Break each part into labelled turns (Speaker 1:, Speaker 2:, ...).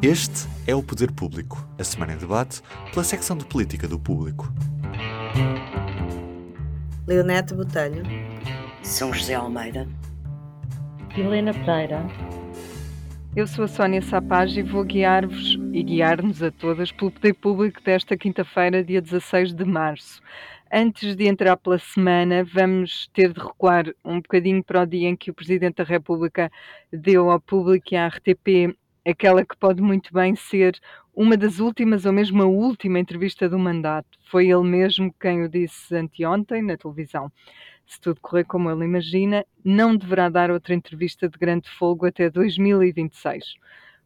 Speaker 1: Este é o Poder Público, a semana em debate pela secção de política do Público.
Speaker 2: Leonete Botelho,
Speaker 3: São José Almeida,
Speaker 4: Helena Pereira.
Speaker 5: Eu sou a Sónia Sapaz e vou guiar-vos e guiar-nos a todas pelo Poder Público desta quinta-feira, dia 16 de março. Antes de entrar pela semana, vamos ter de recuar um bocadinho para o dia em que o Presidente da República deu ao público e à RTP aquela que pode muito bem ser uma das últimas ou mesmo a última entrevista do mandato. Foi ele mesmo quem o disse anteontem na televisão. Se tudo correr como ele imagina, não deverá dar outra entrevista de grande folgo até 2026.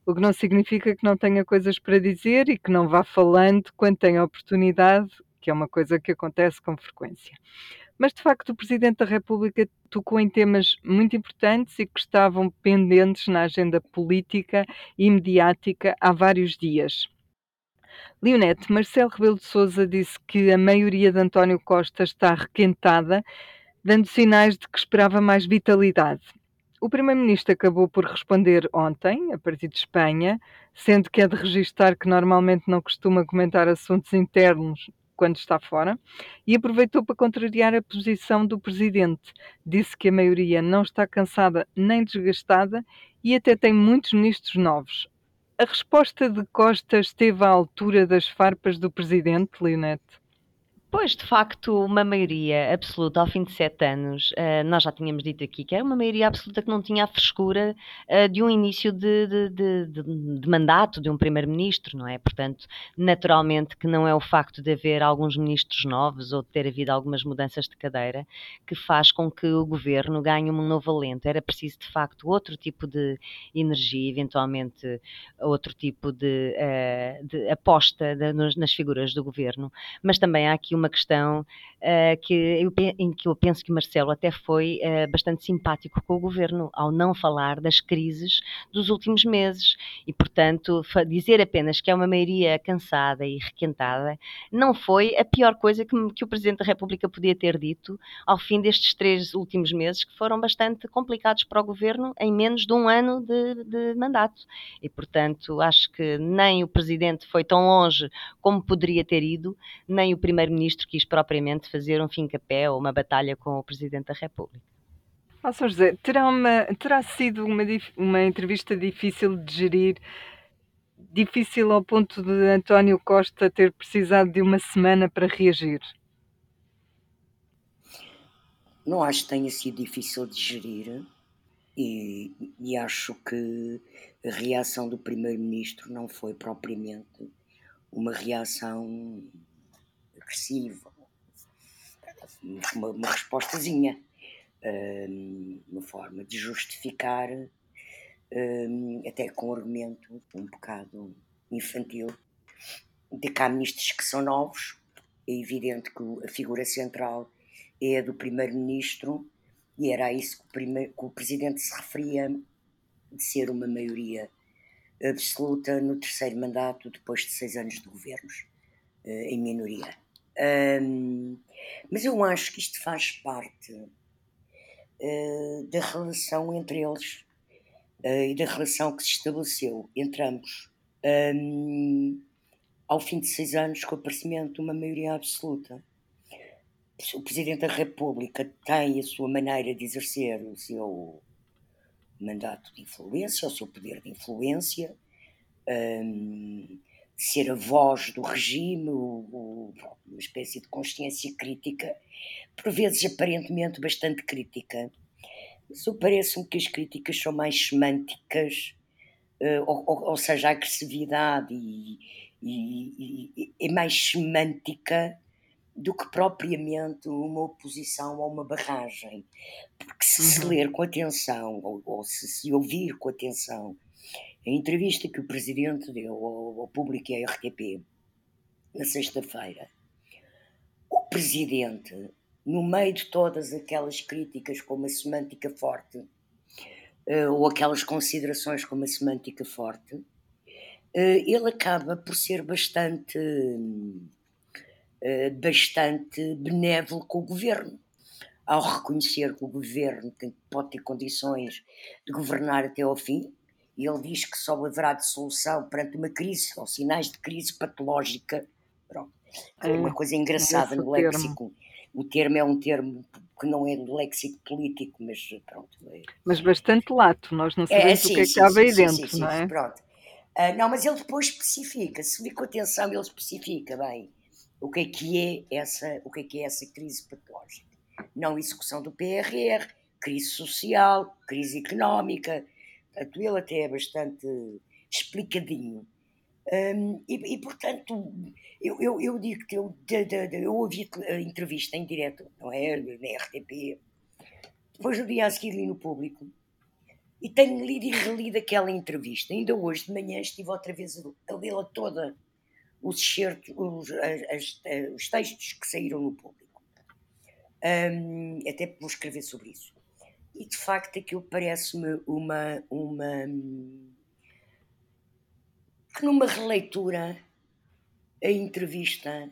Speaker 5: O que não significa que não tenha coisas para dizer e que não vá falando quando tem a oportunidade que é uma coisa que acontece com frequência. Mas, de facto, o Presidente da República tocou em temas muito importantes e que estavam pendentes na agenda política e mediática há vários dias. Leonete, Marcelo Rebelo de Sousa disse que a maioria de António Costa está requentada, dando sinais de que esperava mais vitalidade. O Primeiro-Ministro acabou por responder ontem, a partir de Espanha, sendo que é de registar que normalmente não costuma comentar assuntos internos quando está fora, e aproveitou para contrariar a posição do presidente. Disse que a maioria não está cansada nem desgastada e até tem muitos ministros novos. A resposta de Costa esteve à altura das farpas do presidente, Leonete?
Speaker 4: Pois, de facto, uma maioria absoluta ao fim de sete anos, uh, nós já tínhamos dito aqui que era uma maioria absoluta que não tinha a frescura uh, de um início de, de, de, de mandato de um primeiro-ministro, não é? Portanto, naturalmente que não é o facto de haver alguns ministros novos ou de ter havido algumas mudanças de cadeira que faz com que o governo ganhe um novo alento. Era preciso, de facto, outro tipo de energia, eventualmente outro tipo de, uh, aposta nas figuras do governo, mas também há aqui uma uma questão uh, que eu, em que eu penso que o Marcelo até foi uh, bastante simpático com o governo ao não falar das crises dos últimos meses e, portanto, dizer apenas que é uma maioria cansada e requentada não foi a pior coisa que, que o Presidente da República podia ter dito ao fim destes três últimos meses que foram bastante complicados para o governo em menos de um ano de, de mandato. E, portanto, acho que nem o Presidente foi tão longe como poderia ter ido, nem o Primeiro-Ministro Primeiro-Ministro quis propriamente fazer um fim-capé ou uma batalha com o Presidente da República.
Speaker 5: Oh, Sr. José, terá, uma, terá sido uma, uma entrevista difícil de gerir, difícil ao ponto de António Costa ter precisado de uma semana para reagir?
Speaker 3: Não acho que tenha sido difícil de gerir e, e acho que a reação do Primeiro-Ministro não foi propriamente uma reação agressiva, uma, uma respostazinha, uma forma de justificar, até com um argumento um bocado infantil, de que há ministros que são novos, é evidente que a figura central é a do primeiro-ministro, e era a isso que o, primeiro, que o presidente se referia, de ser uma maioria absoluta no terceiro mandato, depois de seis anos de governos, eh, em minoria. Um, mas eu acho que isto faz parte uh, da relação entre eles uh, e da relação que se estabeleceu entre ambos. Um, ao fim de seis anos, com o aparecimento de uma maioria absoluta, o Presidente da República tem a sua maneira de exercer o seu mandato de influência, o seu poder de influência. Um, ser a voz do regime, o, o, uma espécie de consciência crítica, por vezes aparentemente bastante crítica. Mas parece-me que as críticas são mais semânticas, uh, ou, ou, ou, seja, a agressividade e, e, e, é mais semântica do que propriamente uma oposição ou uma barragem. Porque se se uhum. ler com atenção, ou, ou se se ouvir com atenção a entrevista que o Presidente deu ao, ao público e à RTP na sexta-feira, o Presidente, no meio de todas aquelas críticas com uma semântica forte, uh, ou aquelas considerações com uma semântica forte, uh, ele acaba por ser bastante, uh, bastante benévolo com o governo. Ao reconhecer que o governo tem, pode ter condições de governar até ao fim, e ele diz que só haverá de solução perante uma crise ou sinais de crise patológica. Pronto. É uma
Speaker 5: É,
Speaker 3: coisa engraçada no léxico. O termo é um termo que não é do léxico político, mas pronto. É,
Speaker 5: Mas bastante lato, nós não
Speaker 3: é,
Speaker 5: sabemos
Speaker 3: sim,
Speaker 5: o que é que cabe aí dentro,
Speaker 3: sim,
Speaker 5: não
Speaker 3: sim,
Speaker 5: é?
Speaker 3: pronto. Ah, não, mas ele depois especifica, se vir com atenção, ele especifica bem o que é que é essa, o que é que é essa crise patológica. Não execução do PRR, crise social, crise económica. Portanto, ele até é bastante explicadinho. Hum, e, e, portanto, eu, eu, eu digo que eu, de- de- de- eu ouvi a entrevista em direto, não é? Na RTP, depois no dia a seguir li no público, e tenho lido e relido aquela entrevista. Ainda hoje de manhã estive outra vez a, lê-la toda, os excertos, os, as- as- os textos que saíram no público. Hum, até vou escrever sobre isso. E de facto aquilo parece-me uma. uma que numa releitura a entrevista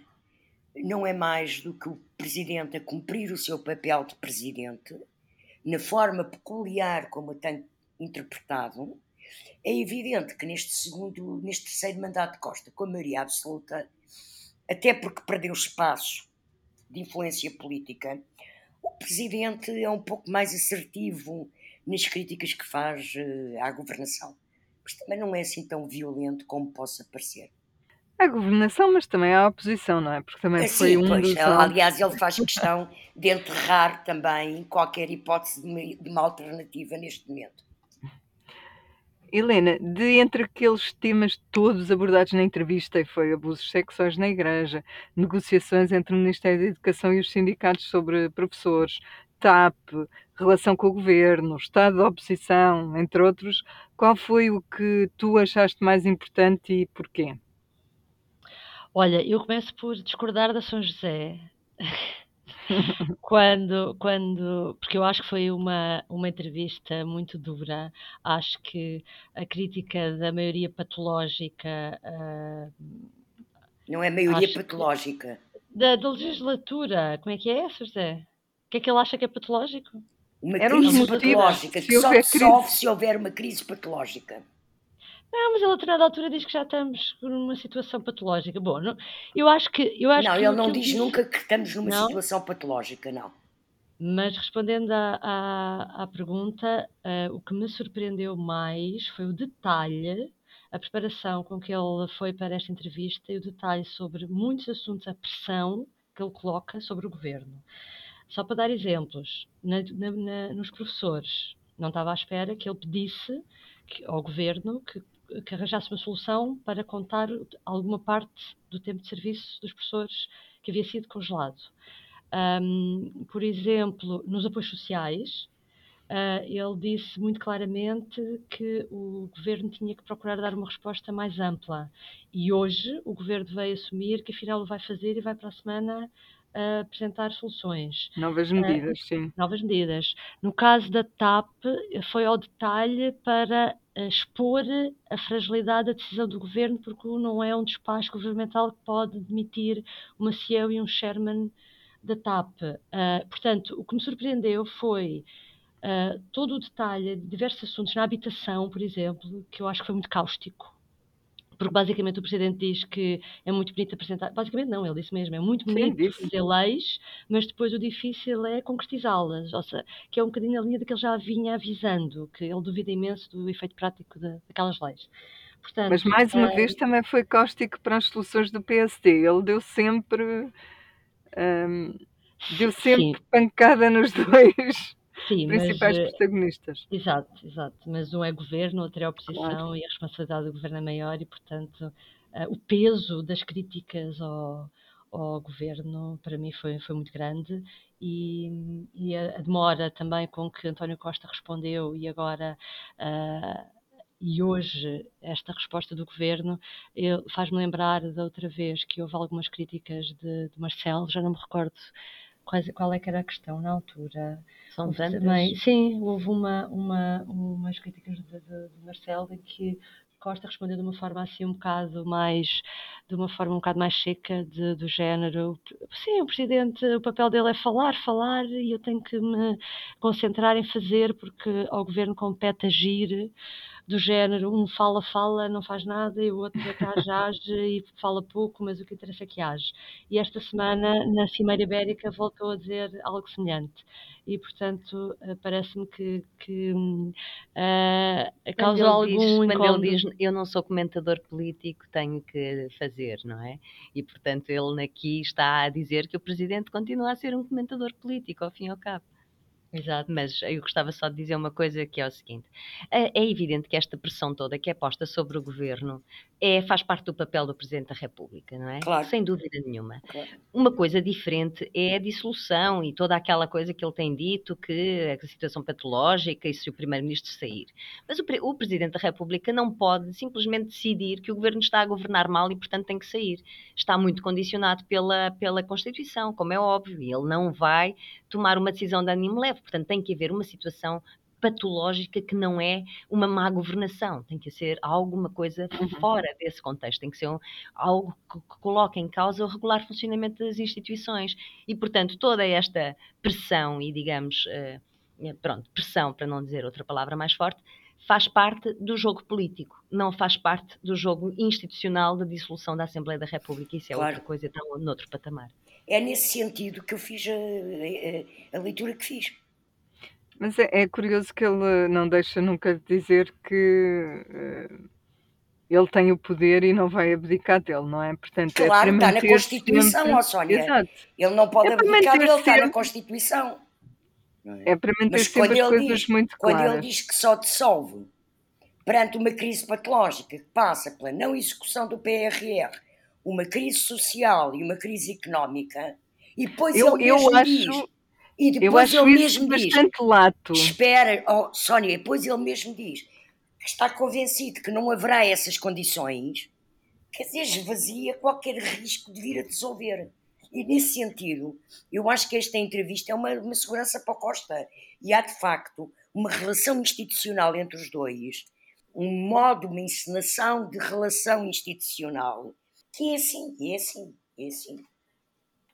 Speaker 3: não é mais do que o presidente a cumprir o seu papel de presidente, na forma peculiar como a tem interpretado. É evidente que neste segundo, neste terceiro mandato de Costa, com a maioria absoluta, até porque perdeu espaço de influência política, presidente é um pouco mais assertivo nas críticas que faz eh, à governação. Mas também não é assim tão violento como possa parecer.
Speaker 5: A governação, mas também a oposição, não é? Porque também
Speaker 3: Ah,
Speaker 5: foi um
Speaker 3: pois,
Speaker 5: dos
Speaker 3: aliás, ele faz questão de enterrar também qualquer hipótese de uma, de uma alternativa neste momento.
Speaker 5: Helena, de entre aqueles temas todos abordados na entrevista, e foi abusos sexuais na igreja, negociações entre o Ministério da Educação e os sindicatos sobre professores, TAP, relação com o governo, estado de oposição, entre outros, qual foi o que tu achaste mais importante e porquê?
Speaker 6: Olha, eu começo por discordar da São José. Quando, quando, porque eu acho que foi uma, uma entrevista muito dura. Acho que a crítica da maioria patológica ah,
Speaker 3: Não é maioria patológica.
Speaker 6: da, da legislatura, como é que é, José? O que é que ele acha que é patológico?
Speaker 3: Uma
Speaker 5: Eram os
Speaker 3: crise patológica
Speaker 5: se
Speaker 3: que só
Speaker 5: crise.
Speaker 3: se houver uma crise patológica.
Speaker 6: Não, mas ele a determinada altura diz que já estamos numa situação patológica. Bom, não- eu acho que. Eu acho
Speaker 3: não,
Speaker 6: que
Speaker 3: ele não
Speaker 6: que
Speaker 3: diz nunca que estamos numa
Speaker 6: Não?
Speaker 3: situação patológica, não.
Speaker 6: Mas respondendo à, à, à pergunta, eh, o que me surpreendeu mais foi o detalhe, a preparação com que ele foi para esta entrevista e o detalhe sobre muitos assuntos, a pressão que ele coloca sobre o governo. Só para dar exemplos, na- na- na- nos professores, não estava à espera que ele pedisse que- ao governo que, que arranjasse uma solução para contar alguma parte do tempo de serviço dos professores que havia sido congelado. Um, por exemplo, nos apoios sociais, uh, ele disse muito claramente que o governo tinha que procurar dar uma resposta mais ampla. E hoje o governo veio assumir que afinal o vai fazer e vai para a semana uh, apresentar soluções
Speaker 5: Novas medidas, sim.
Speaker 6: novas medidas. No caso da TAP, foi ao detalhe para expor a fragilidade da decisão do governo, porque não é um despacho governamental que pode demitir uma CEO e um chairman da TAP. Ah, portanto, o que me surpreendeu foi ah, todo o detalhe de diversos assuntos na habitação, por exemplo, que eu acho que foi muito cáustico. Porque basicamente o Presidente diz que é muito bonito apresentar. Basicamente, não, ele disse mesmo, é muito
Speaker 5: Sim,
Speaker 6: bonito
Speaker 5: disse.
Speaker 6: fazer leis, mas depois o difícil é concretizá-las. Ou seja, que é um bocadinho a linha daquele já vinha avisando, que ele duvida imenso do efeito prático de- daquelas leis. Portanto,
Speaker 5: Mas mais uma
Speaker 6: ah,
Speaker 5: vez também foi cáustico para as soluções do PSD. Ele deu sempre. hum, deu
Speaker 6: sim,
Speaker 5: sempre pancada nos dois
Speaker 6: sim, mas
Speaker 5: principais
Speaker 6: eh,
Speaker 5: protagonistas.
Speaker 6: Exato, exato. Mas um é governo, outro é oposição
Speaker 5: Claro.
Speaker 6: e a responsabilidade do governo é maior e, portanto, eh, o peso das críticas ao, ao governo para mim foi, foi muito grande e, e a, a demora também com que António Costa respondeu e agora. ah, e hoje, esta resposta do governo faz-me lembrar da outra vez que houve algumas críticas de, de Marcelo, já não me recordo qual é que era a questão na altura.
Speaker 4: São
Speaker 6: Houve
Speaker 4: tantas.
Speaker 6: também, sim, houve uma, uma, umas críticas de, de, de Marcelo em que Costa respondeu de uma forma assim um bocado mais, de uma forma um bocado mais seca, de, do género, sim, o Presidente, o papel dele é falar, falar, e eu tenho que me concentrar em fazer, porque ao Governo compete agir, do género, um fala, fala, não faz nada, e o outro age, age e fala pouco, mas o que interessa é que age. E esta semana, na Cimeira Ibérica, voltou a dizer algo semelhante. E, portanto, eh, parece-me que, que uh, causa algum
Speaker 4: diz, Quando ele diz, eu não sou comentador político, tenho que fazer, não é? E, portanto, ele aqui está a dizer que o Presidente continua a ser um comentador político, ao fim e ao cabo. Exato. Mas eu gostava só de dizer uma coisa que é o seguinte: é, é evidente que esta pressão toda que é posta sobre o governo é, faz parte do papel do Presidente da República, não é?
Speaker 3: Claro.
Speaker 4: Sem dúvida nenhuma.
Speaker 3: Claro.
Speaker 4: Uma coisa diferente é a dissolução e toda aquela coisa que ele tem dito, que a situação patológica e se o Primeiro-Ministro sair. Mas o, o Presidente da República não pode simplesmente decidir que o governo está a governar mal e, portanto, tem que sair. Está muito condicionado pela, pela Constituição, como é óbvio, e ele não vai tomar uma decisão de ânimo leve. Portanto, tem que haver uma situação patológica que não é uma má governação, tem que ser alguma coisa uhum. fora desse contexto, tem que ser um, algo que, que coloque em causa o regular funcionamento das instituições. E, portanto, toda esta pressão e, digamos, uh, pronto, pressão, para não dizer outra palavra mais forte, faz parte do jogo político, não faz parte do jogo institucional da dissolução da Assembleia da República. Isso é claro. outra coisa, está noutro patamar.
Speaker 3: É nesse sentido que eu fiz a, a, a leitura que fiz.
Speaker 5: Mas é, é, curioso que ele não deixa nunca de dizer que uh, ele tem o poder e não vai abdicar dele, não é?
Speaker 3: Portanto, é claro, é está na Constituição, sempre... ó Sónia. Exato. Ele não pode é abdicar, ele sempre... está na Constituição.
Speaker 5: É? é? para manter Mas sempre as coisas
Speaker 3: diz,
Speaker 5: muito
Speaker 3: claras. Quando ele diz que só dissolve perante uma crise patológica que passa pela não execução do PRR, uma crise social e uma crise económica, e depois
Speaker 5: eu,
Speaker 3: ele mesmo
Speaker 5: eu acho...
Speaker 3: diz e depois
Speaker 5: ele
Speaker 3: mesmo
Speaker 5: diz: lato.
Speaker 3: Espera, oh, Sónia, depois ele mesmo diz que está convencido que não haverá essas condições, quer dizer, esvazia qualquer risco de vir a dissolver. E nesse sentido, eu acho que esta entrevista é uma, uma segurança para a Costa. E há de facto uma relação institucional entre os dois, um modo, uma encenação de relação institucional que é assim, é assim, é assim.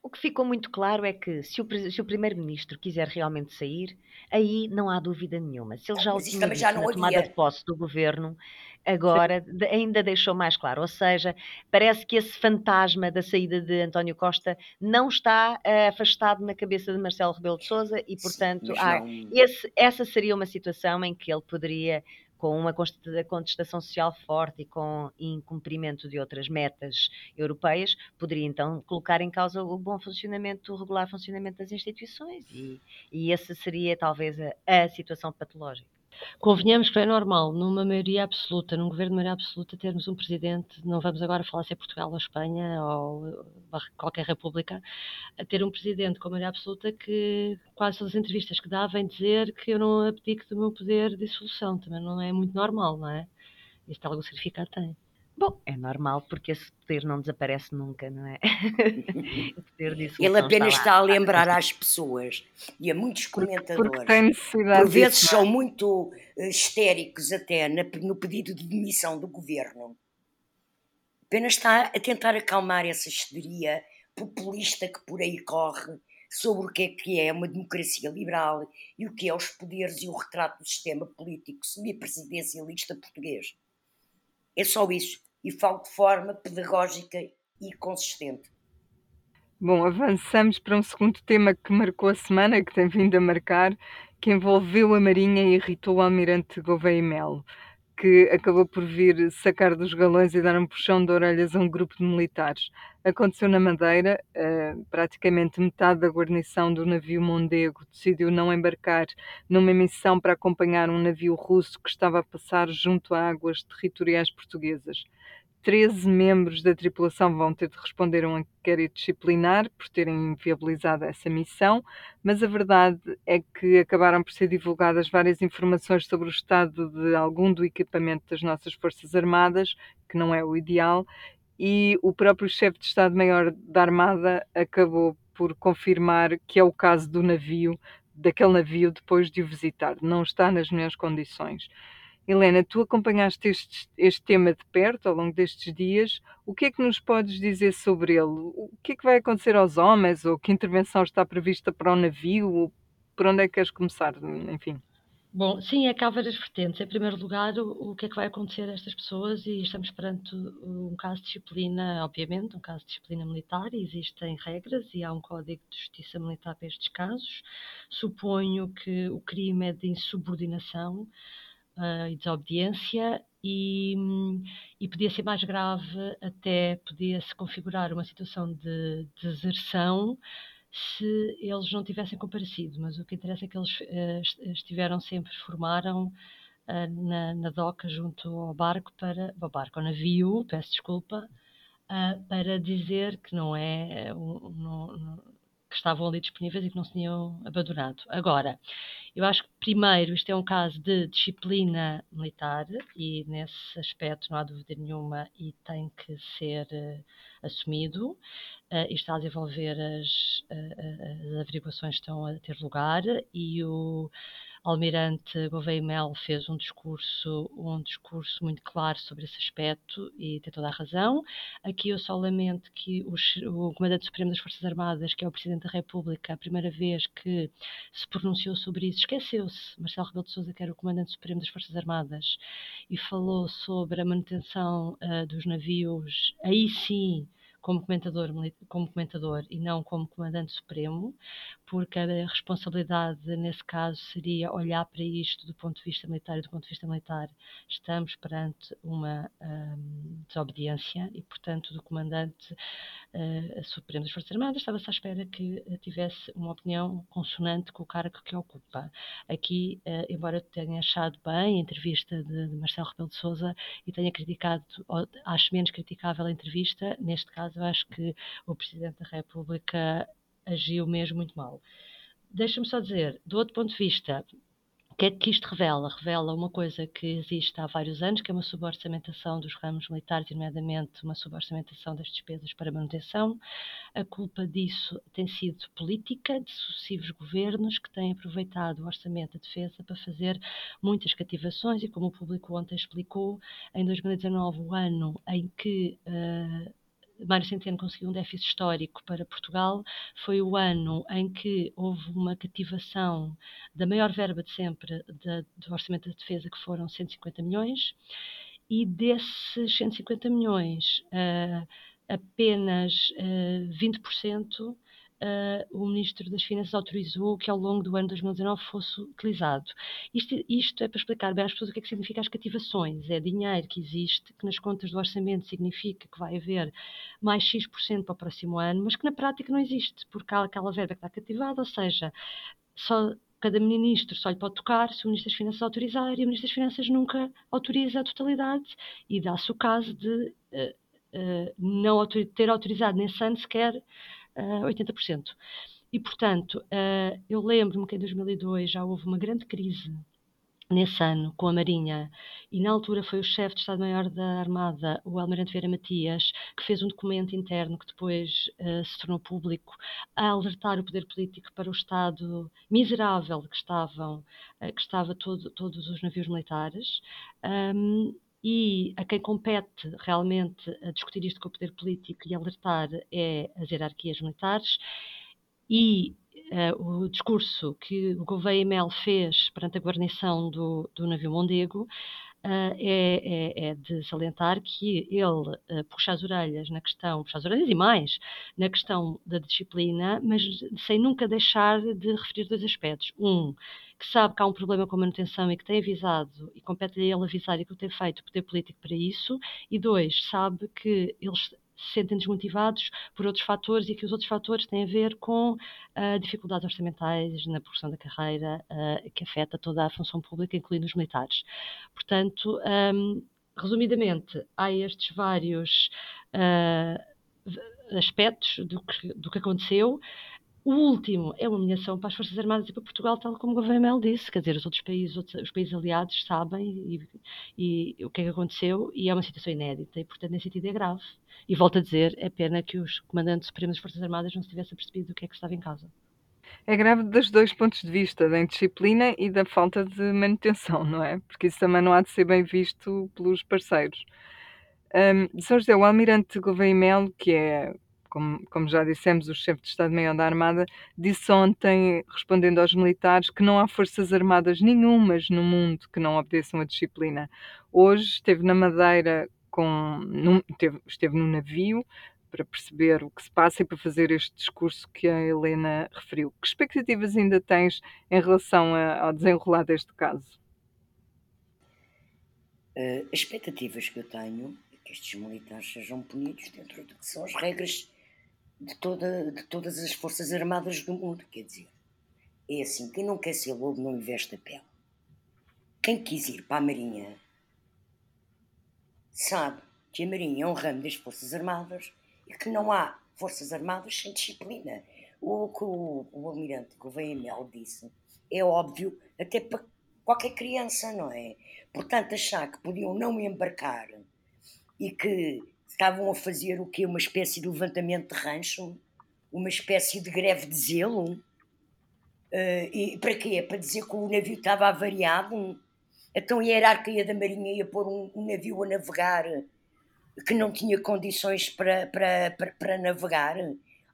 Speaker 4: O que ficou muito claro é que se o, se o Primeiro-Ministro quiser realmente sair, aí não há dúvida nenhuma. Se ele já o tinha dito na tomada de posse do governo, agora Sim. ainda deixou mais claro. Ou seja, parece que esse fantasma da saída de António Costa não está uh, afastado na cabeça de Marcelo Rebelo de Sousa e, portanto, Sim, há, esse, essa seria uma situação em que ele poderia com uma contestação social forte e com incumprimento de outras metas europeias, poderia então colocar em causa o bom funcionamento, o regular funcionamento das instituições e, e essa seria talvez a, a situação patológica.
Speaker 6: Convenhamos que é normal, numa maioria absoluta, num governo de maioria absoluta, termos um presidente, não vamos agora falar se é Portugal ou Espanha ou qualquer república, a ter um presidente com maioria absoluta que quase todas as entrevistas que dá vem dizer que eu não abdico do meu poder de dissolução. Também não é muito normal, não é? Este algum significado tem.
Speaker 4: Bom, é normal porque esse poder não desaparece nunca, não é?
Speaker 3: Ele apenas está, está, a lembrar às pessoas e a muitos comentadores,
Speaker 5: porque, porque
Speaker 3: por vezes disso, é? são muito uh, histéricos até no pedido de demissão do governo. Apenas está a tentar acalmar essa histeria populista que por aí corre sobre o que é que é uma democracia liberal e o que é os poderes e o retrato do sistema político semi-presidencialista português. É só isso e falo de forma pedagógica e consistente.
Speaker 5: Bom, avançamos para um segundo tema que marcou a semana, que tem vindo a marcar, que envolveu a Marinha e irritou o almirante Gouveia Melo, que acabou por vir sacar dos galões e dar um puxão de orelhas a um grupo de militares. Aconteceu na Madeira, uh, praticamente metade da guarnição do navio Mondego decidiu não embarcar numa missão para acompanhar um navio russo que estava a passar junto a águas territoriais portuguesas. 13 membros da tripulação vão ter de responder a um inquérito disciplinar por terem inviabilizado essa missão, mas a verdade é que acabaram por ser divulgadas várias informações sobre o estado de algum do equipamento das nossas Forças Armadas, que não é o ideal, e o próprio chefe de Estado-Maior da Armada acabou por confirmar que é o caso do navio, daquele navio, depois de o visitar. Não está nas melhores condições. Helena, tu acompanhaste este, este, tema de perto ao longo destes dias. O que é que nos podes dizer sobre ele? O que é que vai acontecer aos homens? Ou que intervenção está prevista para o navio? Por onde é que queres começar? Enfim.
Speaker 6: Bom, sim, é que há várias vertentes. Em primeiro lugar, o, o que é que vai acontecer a estas pessoas? E estamos perante um caso de disciplina, obviamente, um caso de disciplina militar, existem regras e há um código de justiça militar para estes casos. Suponho que o crime é de insubordinação uh, e desobediência, e, e podia ser mais grave, até podia-se configurar uma situação de deserção se eles não tivessem comparecido, mas o que interessa é que eles uh, estiveram sempre, formaram uh, na, na, doca junto ao barco para, ao barco, ao navio, peço desculpa, para dizer que não é, um, que estavam ali disponíveis e que não se tinham abandonado. Agora, eu acho que primeiro isto é um caso de disciplina militar e nesse aspecto não há dúvida nenhuma e tem que ser assumido uh, está a desenvolver as, uh, as averiguações que estão a ter lugar e o Almirante Gouveia Mel fez um discurso, um discurso muito claro sobre esse aspecto e tem toda a razão. Aqui eu só lamento que o Comandante Supremo das Forças Armadas, que é o Presidente da República, a primeira vez que se pronunciou sobre isso, esqueceu-se, Marcelo Rebelo de Sousa, que era o Comandante Supremo das Forças Armadas, e falou sobre a manutenção uh, dos navios, aí sim, como comentador, como comentador e não como comandante supremo, porque a responsabilidade nesse caso seria olhar para isto do ponto de vista militar e do ponto de vista militar estamos perante uma um, desobediência e, portanto, do comandante uh, supremo das Forças Armadas estava-se à espera que tivesse uma opinião consonante com o cargo que ocupa. Aqui, uh, embora eu tenha achado bem a entrevista de, de Marcelo Rebelo de Sousa e tenha criticado, ou acho menos criticável a entrevista, neste caso eu acho que o Presidente da República agiu mesmo muito mal. Deixa-me só dizer, do outro ponto de vista, o que é que isto revela? Revela uma coisa que existe há vários anos, que é uma suborçamentação dos ramos militares, nomeadamente uma suborçamentação das despesas para manutenção. A culpa disso tem sido política, de sucessivos governos que têm aproveitado o orçamento de defesa para fazer muitas cativações e, como o público ontem explicou, em 2019, o ano em que uh, Mário Centeno conseguiu um déficit histórico para Portugal, foi o ano em que houve uma cativação da maior verba de sempre do Orçamento da Defesa, que foram 150 milhões, e desses 150 milhões, uh, apenas uh, 20% uh, o Ministro das Finanças autorizou que ao longo do ano 2019 fosse utilizado. Isto, isto é para explicar bem às pessoas o que é que significa as cativações. É dinheiro que existe, que nas contas do orçamento significa que vai haver mais X% para o próximo ano, mas que na prática não existe, porque há aquela verba que está cativada, ou seja, só cada ministro só lhe pode tocar se o Ministro das Finanças autorizar e o Ministro das Finanças nunca autoriza a totalidade e dá-se o caso de uh, uh, não ter autorizado nesse ano sequer uh, 80%. E, portanto, uh, eu lembro-me que em 2002 já houve uma grande crise nesse ano com a Marinha, e na altura foi o chefe de Estado-Maior da Armada, o Almirante Vieira Matias, que fez um documento interno que depois uh, se tornou público, a alertar o poder político para o estado miserável que estavam, uh, que estava todo, todos os navios militares. Um, e a quem compete realmente a discutir isto com o poder político e alertar é as hierarquias militares e uh, o discurso que o Gouveia Mel fez perante a guarnição do, do navio Mondego é, é, é, de salientar que ele uh, puxa as orelhas na questão, puxa as orelhas e mais, na questão da disciplina, mas sem nunca deixar de referir dois aspectos. Um, que sabe que há um problema com a manutenção e que tem avisado, e compete-lhe a ele avisar e que o tem feito o poder político para isso, e dois, sabe que eles se sentem desmotivados por outros fatores e que os outros fatores têm a ver com uh, dificuldades orçamentais na progressão da carreira uh, que afeta toda a função pública, incluindo os militares. Portanto, um, resumidamente, há estes vários uh, aspectos do que, do que aconteceu. O último é uma humilhação para as Forças Armadas e para Portugal, tal como o governo Mel disse. Quer dizer, os outros países, outros, os países aliados sabem e, e, o que é que aconteceu e é uma situação inédita e, portanto, nesse sentido é grave. E volto a dizer, é pena que os comandantes supremos das Forças Armadas não se tivessem percebido o que é que estava em causa.
Speaker 5: É grave dos dois pontos de vista, da indisciplina e da falta de manutenção, não é? Porque isso também não há de ser bem visto pelos parceiros. Um, São José, o almirante Gouveia Melo, que é como, como já dissemos, o chefe de Estado-Maior da Armada disse ontem, respondendo aos militares, que não há forças armadas nenhumas no mundo que não obedeçam a disciplina. Hoje esteve na Madeira com. Num, teve, esteve no navio para perceber o que se passa e para fazer este discurso que a Helena referiu. Que expectativas ainda tens em relação a, ao desenrolar deste caso?
Speaker 3: Uh, as expectativas que eu tenho é que estes militares sejam punidos dentro do que são as regras de, toda, de todas as Forças Armadas do mundo. Quer dizer, é assim: quem não quer ser lobo não investe a pele. Quem quis ir para a Marinha sabe que a Marinha é um ramo das Forças Armadas e que não há Forças Armadas sem disciplina. O que o, o almirante Gouveia Mel disse é óbvio até para qualquer criança, não é? Portanto, achar que podiam não embarcar e que estavam a fazer o quê? Uma espécie de levantamento de rancho? Uma espécie de greve de zelo? Uh, e para quê? Para dizer que o navio estava avariado? Então a hierarquia da Marinha ia pôr um, um navio a navegar que não tinha condições para, para, para, para navegar?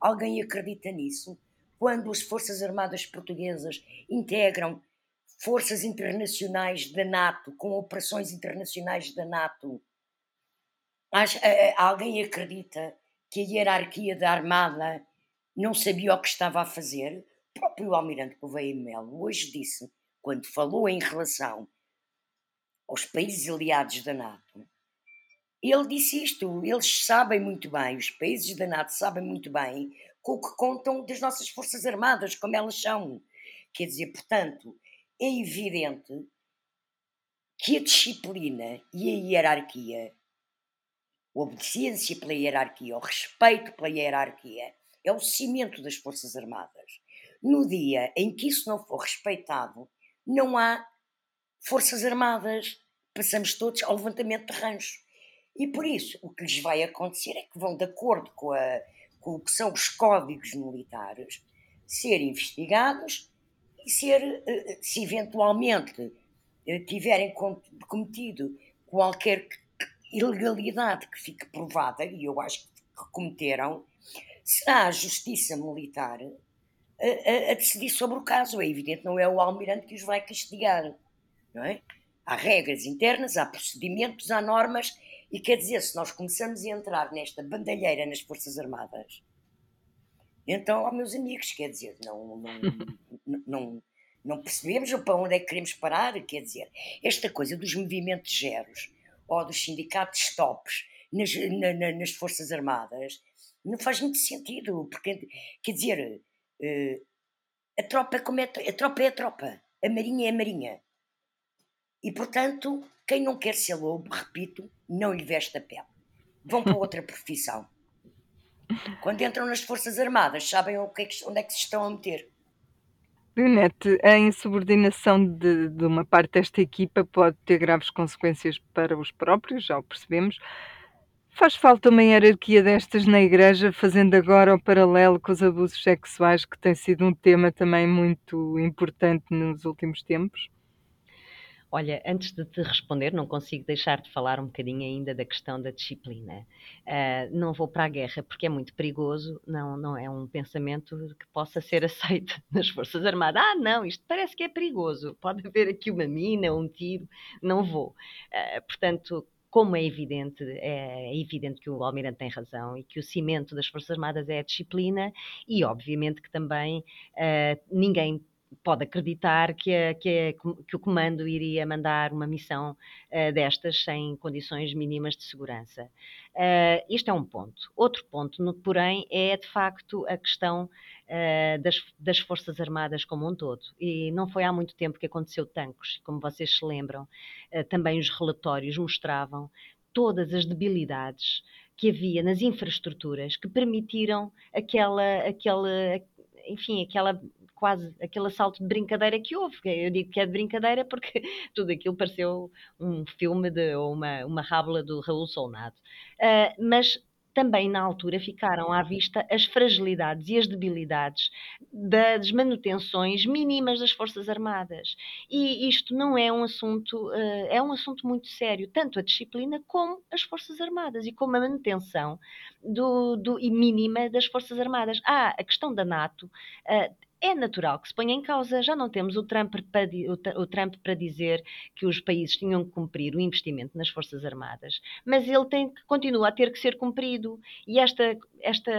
Speaker 3: Alguém acredita nisso? Quando as Forças Armadas Portuguesas integram forças internacionais da NATO, com operações internacionais da NATO, alguém acredita que a hierarquia da Armada não sabia o que estava a fazer? O próprio Almirante Gouveia Melo hoje disse, quando falou em relação aos países aliados da NATO, ele disse isto, eles sabem muito bem, os países da NATO sabem muito bem com o que contam das nossas Forças Armadas, como elas são. Quer dizer, portanto, é evidente que a disciplina e a hierarquia, obediência pela hierarquia, o respeito pela hierarquia, é o cimento das Forças Armadas. No dia em que isso não for respeitado, não há Forças Armadas. Passamos todos ao levantamento de ranchos. E por isso, o que lhes vai acontecer é que vão, de acordo com, a, com o que são os códigos militares, ser investigados e ser, eh, eh, se eventualmente eh, tiverem cometido qualquer ilegalidade que fique provada, e eu acho que cometeram, será a justiça militar a, a, a, decidir sobre o caso. É evidente, não é o almirante que os vai castigar. Não é? Há regras internas, há procedimentos, há normas, e quer dizer, se nós começamos a entrar nesta bandalheira nas Forças Armadas, então, ó, meus amigos, quer dizer, não, não, não, não percebemos para onde é que queremos parar, quer dizer, esta coisa dos movimentos zeros ou dos sindicatos tops nas, na, na, nas Forças Armadas não faz muito sentido, porque, quer dizer, uh, a tropa, como é, a tropa é a tropa, a marinha é a marinha. E, portanto, quem não quer ser lobo, repito, não lhe veste a pele. Vão para outra profissão. Quando entram nas Forças Armadas, sabem é que, onde é que se estão a meter.
Speaker 5: Leonete, a insubordinação de, de, uma parte desta equipa pode ter graves consequências para os próprios, já o percebemos. Faz falta uma hierarquia destas na Igreja, fazendo agora o paralelo com os abusos sexuais, que tem sido um tema também muito importante nos últimos tempos?
Speaker 4: Olha, antes de te responder, não consigo deixar de falar um bocadinho ainda da questão da disciplina. Uh, não vou para a guerra porque é muito perigoso, não, não é um pensamento que possa ser aceito nas Forças Armadas. Ah, não, isto parece que é perigoso, pode haver aqui uma mina, um tiro, não vou. Uh, portanto, como é evidente, é evidente que o Almirante tem razão e que o cimento das Forças Armadas é a disciplina e, obviamente, que também uh, ninguém pode acreditar que, a, que, a, que, o comando iria mandar uma missão uh, destas sem condições mínimas de segurança. Uh, isto é um ponto. Outro ponto, no, porém, é de facto a questão uh, das, das, Forças Armadas como um todo. E não foi há muito tempo que aconteceu tanques, como vocês se lembram, também os relatórios mostravam todas as debilidades que havia nas infraestruturas que permitiram aquela, aquela enfim, aquela quase aquele assalto de brincadeira que houve. Eu digo que é de brincadeira porque tudo aquilo pareceu um filme de, ou uma, uma rábula do Raul Solnado. Uh, mas também na altura ficaram à vista as fragilidades e as debilidades das manutenções mínimas das Forças Armadas. E isto não é um assunto, uh, é um assunto muito sério, tanto a disciplina como as Forças Armadas e como a manutenção do, do, e mínima das Forças Armadas. Ah, a questão da NATO. É natural que se ponha em causa. Já não temos o Trump, para, o Trump para dizer que os países tinham que cumprir o investimento nas Forças Armadas, mas ele tem continua a ter que ser cumprido. E esta, esta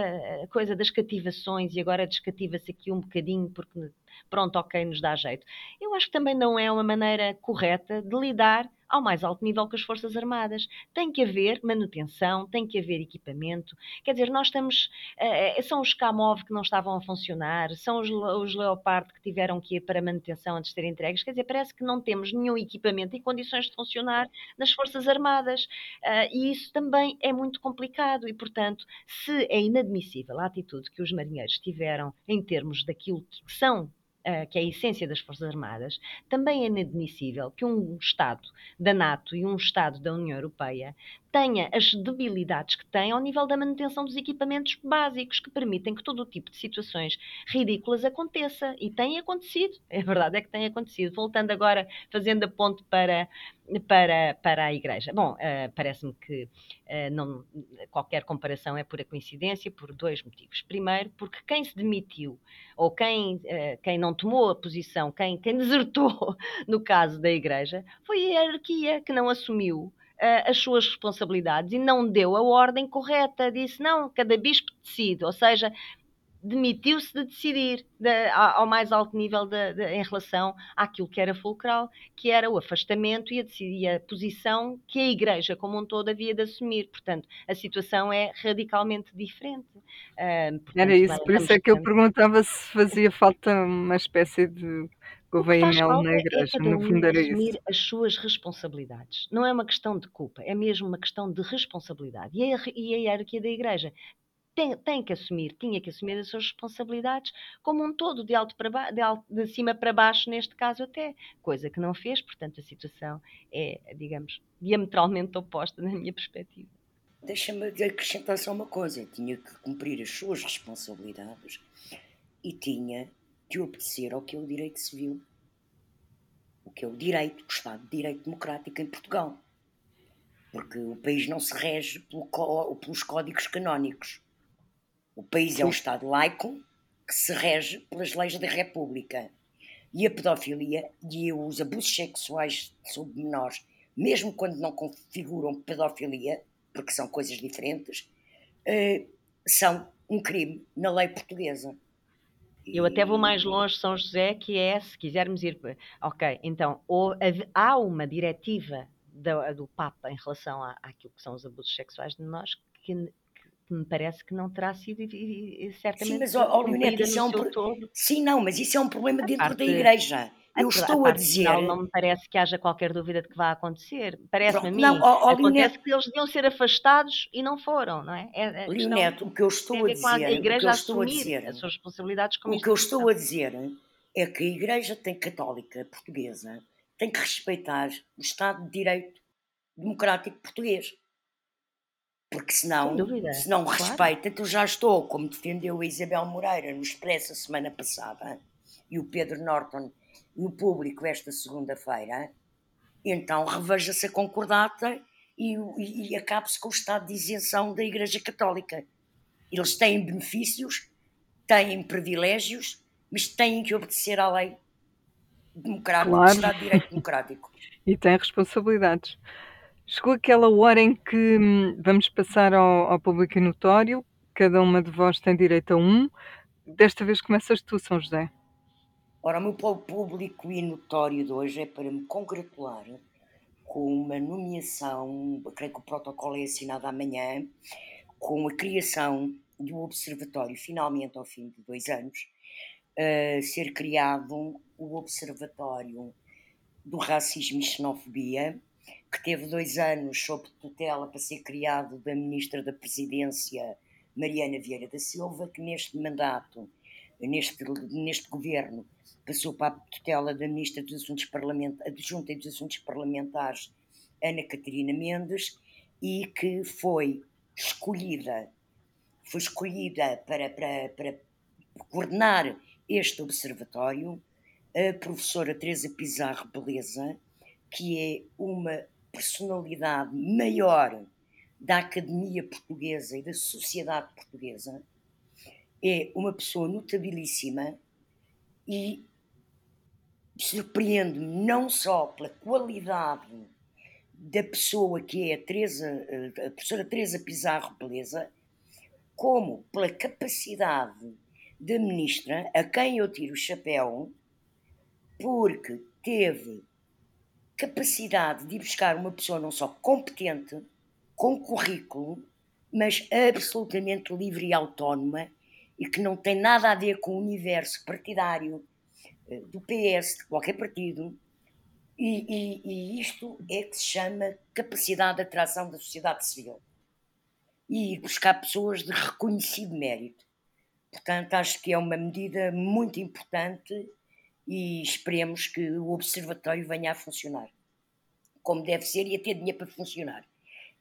Speaker 4: coisa das cativações, e agora descativa-se aqui um bocadinho, porque pronto, ok, nos dá jeito. Eu acho que também não é uma maneira correta de lidar ao mais alto nível com as Forças Armadas. Tem que haver manutenção, tem que haver equipamento. Quer dizer, nós estamos. Uh, são os Kamov que não estavam a funcionar, são os, os Leopard que tiveram que ir para manutenção antes de serem entregues. Quer dizer, parece que não temos nenhum equipamento em condições de funcionar nas Forças Armadas. Uh, e isso também é muito complicado. E, portanto, se é inadmissível a atitude que os marinheiros tiveram em termos daquilo que são que é a essência das Forças Armadas, também é inadmissível que um Estado da NATO e um Estado da União Europeia tenha as debilidades que tem ao nível da manutenção dos equipamentos básicos que permitem que todo o tipo de situações ridículas aconteça. E tem acontecido. A verdade é que tem acontecido. Voltando agora, fazendo a ponte para, para, para a Igreja. Bom, uh, parece-me que uh, não, qualquer comparação é pura coincidência por dois motivos. Primeiro, porque quem se demitiu, ou quem, uh, quem não tomou a posição, quem, quem desertou no caso da Igreja, foi a hierarquia que não assumiu as suas responsabilidades e não deu a ordem correta. Disse, não, cada bispo decide, ou seja, demitiu-se de decidir de, ao mais alto nível de, de, em relação àquilo que era fulcral, que era o afastamento e a, e a, posição que a Igreja como um todo havia de assumir. Portanto, a situação é radicalmente diferente.
Speaker 5: Uh, portanto, era isso, bem, por isso é que eu perguntava se fazia falta uma espécie de Gouveia e mel na é igreja, é no fundo era
Speaker 4: assumir
Speaker 5: isso.
Speaker 4: as suas responsabilidades. Não é uma questão de culpa, é mesmo uma questão de responsabilidade. E a, e a hierarquia da igreja tem, tem, que assumir, tinha que assumir as suas responsabilidades como um todo, de, alto para de, alto, de cima para baixo, neste caso até, coisa que não fez, portanto a situação é, digamos, diametralmente oposta na minha perspectiva.
Speaker 3: Deixa-me acrescentar só uma coisa, tinha que cumprir as suas responsabilidades e tinha de obedecer ao que é o direito civil, o que é o direito, o Estado de Direito Democrático em Portugal. Porque o país não se rege pelo, pelos códigos canónicos. O país é um Estado laico que se rege pelas leis da República. E a pedofilia e os abusos sexuais sobre menores, mesmo quando não configuram pedofilia, porque são coisas diferentes, eh, são um crime na lei portuguesa.
Speaker 4: Eu até vou mais longe, São José, que é, se quisermos ir. Ok, então, ou, há uma diretiva do, do Papa em relação à, àquilo que são os abusos sexuais de menores que, que me parece que não terá sido certamente. Sim,
Speaker 3: mas, ó, isso é um pro... Sim, não, mas isso é um problema dentro parte... da Igreja. Eu estou a, a dizer.
Speaker 4: Não me parece que haja qualquer dúvida de que vai acontecer. Parece-me a mim. Não, ó, ó, acontece Leonete, que eles deviam ser afastados e não foram, não é? é
Speaker 3: Leonete, o que eu estou a dizer. A igreja o que eu a dizer,
Speaker 4: as suas responsabilidades como
Speaker 3: O que eu estou a dizer é que a Igreja tem católica portuguesa tem que respeitar o Estado de Direito Democrático Português. Porque senão, se não claro. respeita, então já estou, como defendeu a Isabel Moreira no Expresso a semana passada, e o Pedro Norton no público esta segunda-feira, então reveja-se a concordata e, e, e acabe-se com o estado de isenção da Igreja Católica. Eles têm benefícios, têm privilégios, mas têm que obedecer à lei democrática, claro. Estado de Direito Democrático.
Speaker 5: e têm responsabilidades. Chegou aquela hora em que hum, vamos passar ao, ao público notório, cada uma de vós tem direito a um. Desta vez começas tu, São José.
Speaker 3: Ora, o meu público e notório de hoje é para me congratular com uma nomeação, creio que o protocolo é assinado amanhã, com a criação do Observatório, finalmente ao fim de dois anos, uh, ser criado o Observatório do Racismo e Xenofobia, que teve dois anos sob tutela para ser criado da Ministra da Presidência, Mariana Vieira da Silva, que neste mandato, neste, neste governo, passou para a tutela da Ministra dos Assuntos Parlamentares, adjunta dos Assuntos Parlamentares, Ana Catarina Mendes, e que foi escolhida, foi escolhida para, para, para coordenar este observatório a professora Teresa Pizarro Beleza, que é uma personalidade maior da Academia Portuguesa e da sociedade portuguesa, é uma pessoa notabilíssima e surpreende-me não só pela qualidade da pessoa que é a, Teresa, a professora Teresa Pizarro Beleza, como pela capacidade da ministra, a quem eu tiro o chapéu, porque teve capacidade de ir buscar uma pessoa não só competente, com currículo, mas absolutamente livre e autónoma e que não tem nada a ver com o universo partidário eh, do PS, de qualquer partido. E, e, e isto é que se chama capacidade de atração da sociedade civil. E buscar pessoas de reconhecido mérito. Portanto, acho que é uma medida muito importante e esperemos que o observatório venha a funcionar como deve ser e a ter dinheiro para funcionar.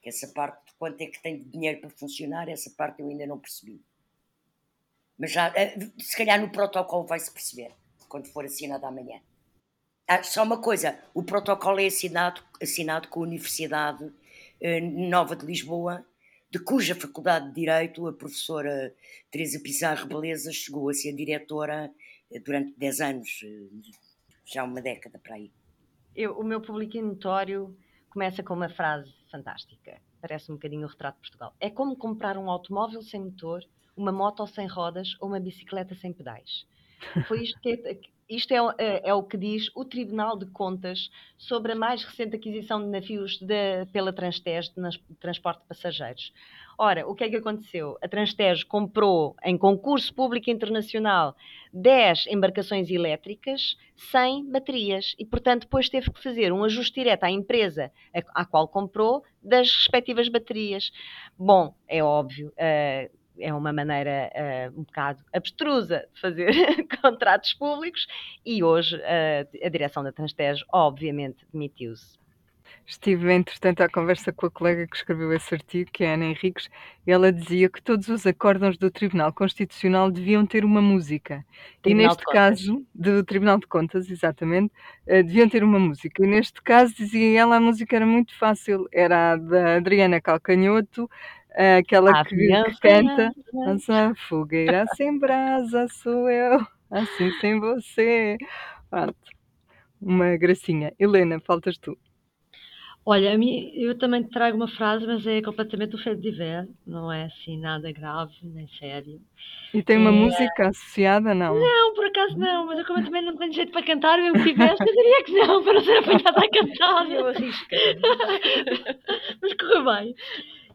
Speaker 3: Essa parte de quanto é que tem de dinheiro para funcionar, essa parte eu ainda não percebi. Mas já, eh, se calhar no protocolo vai-se perceber, quando for assinado amanhã. Ah, só uma coisa, o protocolo é assinado, assinado com a Universidade eh, Nova de Lisboa, de cuja Faculdade de Direito a professora Teresa Pizarro Beleza chegou a ser diretora eh, durante 10 anos, já uma década para aí.
Speaker 4: Eu, o meu público notório começa com uma frase fantástica. Parece um bocadinho o retrato de Portugal. É como comprar um automóvel sem motor, uma moto sem rodas ou uma bicicleta sem pedais. Foi isto que, isto é, é, é, o que diz o Tribunal de Contas sobre a mais recente aquisição de navios de, pela Transtejo de transporte de passageiros. Ora, o que é que aconteceu? A Transtejo comprou, em concurso público internacional, 10 embarcações elétricas sem baterias e, portanto, depois teve que fazer um ajuste direto à empresa à qual comprou das respectivas baterias. Bom, é óbvio. Uh, é uma maneira uh, um bocado abstrusa de fazer contratos públicos e hoje uh, a direção da Transtejo obviamente demitiu-se.
Speaker 5: Estive, entretanto, à conversa com a colega que escreveu esse artigo, que é a Ana Henriques, ela dizia que todos os acórdãos do Tribunal Constitucional deviam ter uma música. Tribunal e neste caso, do Tribunal de Contas, exatamente, uh, deviam ter uma música. E neste caso, dizia ela, a música era muito fácil, era a da Adriana Calcanhoto, é aquela que, que canta Nossa fogueira sem brasa sou eu, assim sem você. Pronto. Uma gracinha. Helena, faltas tu.
Speaker 6: Olha, a mim, eu também trago uma frase, mas é completamente o feito de ver, não é assim nada grave, nem sério.
Speaker 5: E tem uma é... música associada, não?
Speaker 6: Não, por acaso não, mas eu como eu também não tenho jeito para cantar, eu que tivesse, eu diria que não, para não ser apanhada a cantar.
Speaker 4: Eu arrisco.
Speaker 6: mas correu bem.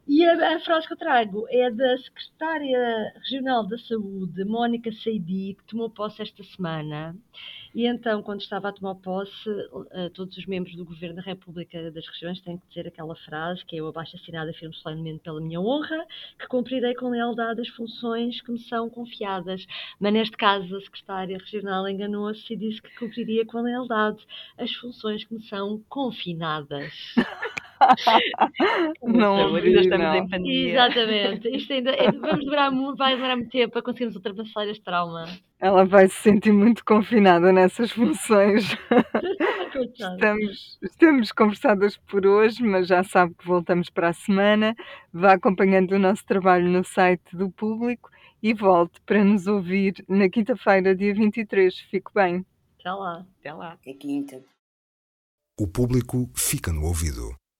Speaker 6: E a, a, frase que eu trago é da Secretária Regional da Saúde, Mónica Seidi, que tomou posse esta semana. E então, quando estava a tomar posse, eh, todos os membros do Governo da República das Regiões têm que dizer aquela frase, que é eu abaixo assinada firme solenemente pela minha honra, que cumprirei com lealdade as funções que me são confiadas. Mas neste caso, a Secretária Regional enganou-se e disse que cumpriria com lealdade as funções que me são confinadas.
Speaker 5: não,
Speaker 4: ainda estamos não. em pandemia.
Speaker 6: Exatamente. Isto ainda, é, vamos demorar, vai demorar muito tempo para conseguirmos ultrapassar este trauma.
Speaker 5: Ela vai se sentir muito confinada nessas funções. estamos, estamos conversadas por hoje, mas já sabe que voltamos para a semana. Vá acompanhando o nosso trabalho no site do público e volte para nos ouvir na quinta-feira, dia 23. Fico bem.
Speaker 6: Até lá.
Speaker 4: Até lá.
Speaker 3: Até quinta.
Speaker 7: O público fica no ouvido.